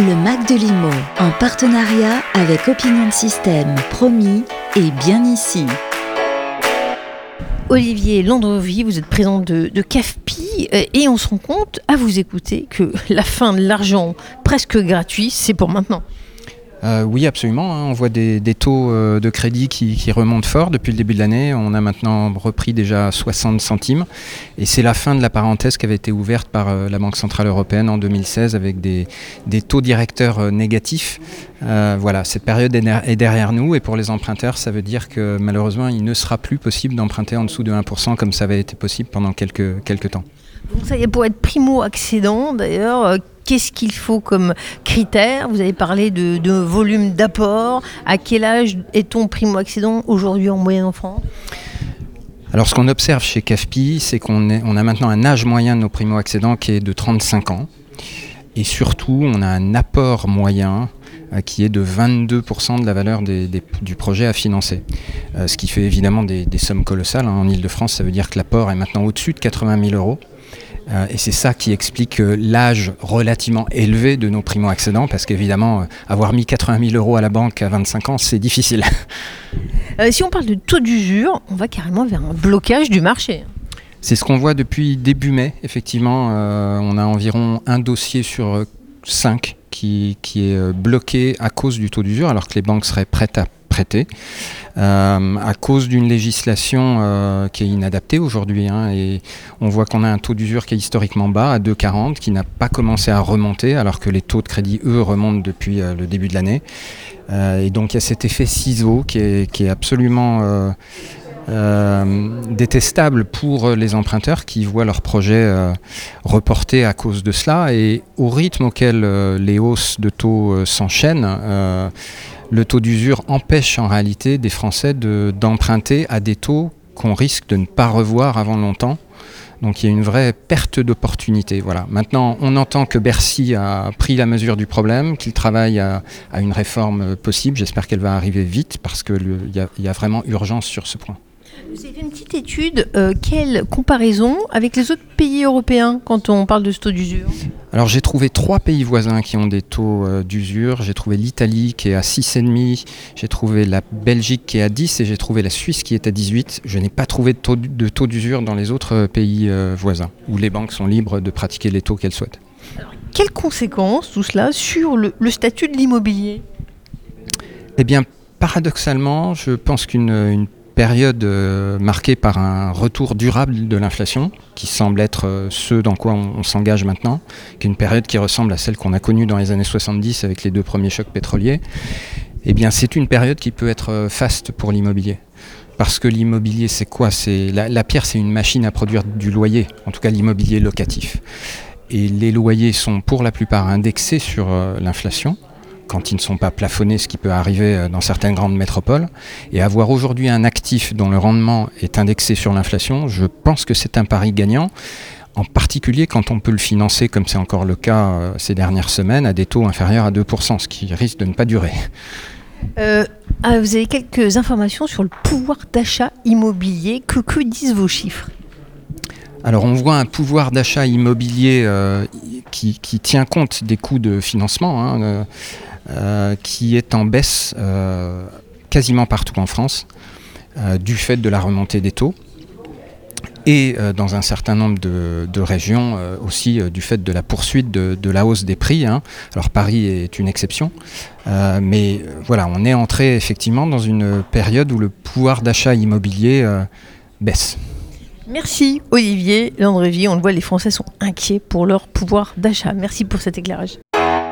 Le Mac de Limo, en partenariat avec Opinion System, promis et bien ici. Olivier Landrevi, vous êtes président de, de CAFPI euh, et on se rend compte à vous écouter que la fin de l'argent presque gratuit, c'est pour maintenant. Euh, oui, absolument. hein. On voit des, taux euh, de crédit qui, remontent fort depuis le début de l'année. On a maintenant repris déjà 60 centimes. Et c'est la fin de la parenthèse qui avait été ouverte par euh, la Banque Centrale Européenne en 2016 avec des, taux directeurs négatifs. Voilà, cette période est derrière nous. Et pour les emprunteurs, ça veut dire que malheureusement, il ne sera plus possible d'emprunter en dessous de 1% comme ça avait été possible pendant quelques, quelques temps. Pour être primo-accédant d'ailleurs, euh, qu'est-ce qu'il faut comme critère? Vous avez parlé de, volume d'apport. À quel âge est-on primo-accédant aujourd'hui en moyenne en France? Alors ce qu'on observe chez CAFPI, c'est qu'on a maintenant un âge moyen de nos primo-accédants qui est de 35 ans. Et surtout, on a un apport moyen euh, qui est de 22% de la valeur du projet à financer. Euh, ce qui fait évidemment des, des sommes colossales. hein. En Ile-de-France, ça veut dire que l'apport est maintenant au-dessus de 80 000 euros. Euh, et c'est ça qui explique euh, l'âge relativement élevé de nos primo-accédants, parce qu'évidemment, euh, avoir mis 80 000 euros à la banque à 25 ans, c'est difficile. Si on parle de taux d'usure, on va carrément vers un blocage du marché. C'est ce qu'on voit depuis début mai, effectivement. On a environ un dossier sur cinq qui, qui est bloqué à cause du taux d'usure, alors que les banques seraient prêtes à prêter, euh, à cause d'une législation euh, qui est inadaptée aujourd'hui. hein, et on voit qu'on a un taux d'usure qui est historiquement bas, à 2,40, qui n'a pas commencé à remonter, alors que les taux de crédit, eux, remontent depuis euh, le début de l'année. Et donc il y a cet effet ciseau qui est, qui est absolument... euh, détestable pour les emprunteurs qui voient leur projet euh, reporté à cause de cela. Et au rythme auquel euh, les hausses de taux s'enchaînent, le taux d'usure empêche en réalité des Français de- d'emprunter à des taux qu'on risque de ne pas revoir avant longtemps. Donc il y a une vraie perte d'opportunité. Voilà. Maintenant, on entend que Bercy a pris la mesure du problème, qu'il travaille à, une réforme possible. J'espère qu'elle va arriver vite parce qu'il y a vraiment urgence sur ce point. Vous avez fait une petite étude. euh, quelle comparaison avec les autres pays européens quand on parle de ce taux d'usure Alors j'ai trouvé trois pays voisins qui ont des taux euh, d'usure. J'ai trouvé l'Italie qui est à 6,5, j'ai trouvé la Belgique qui est à 10 et j'ai trouvé la Suisse qui est à 18. Je n'ai pas trouvé de taux, d'usure dans les autres euh, pays euh, voisins où les banques sont libres de pratiquer les taux qu'elles souhaitent. Quelles conséquences tout cela sur le, le statut de l'immobilier? Eh bien, paradoxalement, je pense qu'une une période euh, marquée par un retour durable de l'inflation, qui semble être euh, ce dans quoi on, s'engage maintenant, qui est une période qui ressemble à celle qu'on a connue dans les années 70 avec les deux premiers chocs pétroliers, eh bien, c'est une période qui peut être euh, faste pour l'immobilier. Parce que l'immobilier, c'est quoi? C'est la, la pierre, c'est une machine à produire du loyer, en tout cas l'immobilier locatif. Et les loyers sont pour la plupart indexés sur l'inflation quand ils ne sont pas plafonnés, ce qui peut arriver euh, dans certaines grandes métropoles. Et avoir aujourd'hui un actif dont le rendement est indexé sur l'inflation, je pense que c'est un pari gagnant, en particulier quand on peut le financer, comme c'est encore le cas euh, ces dernières semaines, à des taux inférieurs à 2%, ce qui risque de ne pas durer. Euh, ah, Vous avez quelques informations sur le pouvoir d'achat immobilier. Que, que disent vos chiffres? Alors on voit un pouvoir d'achat immobilier euh, qui, qui tient compte des coûts de financement, hein, euh, qui est en baisse euh, quasiment partout en France, euh, du fait de la remontée des taux. Et euh, dans un certain nombre de, régions euh, aussi euh, du fait de la poursuite de, la hausse des prix. hein. Alors Paris est une exception, Euh, mais euh, voilà, on est entré effectivement dans une période où le pouvoir d'achat immobilier euh, baisse. Merci Olivier Landrevi. On le voit, les Français sont inquiets pour leur pouvoir d'achat. Merci pour cet éclairage.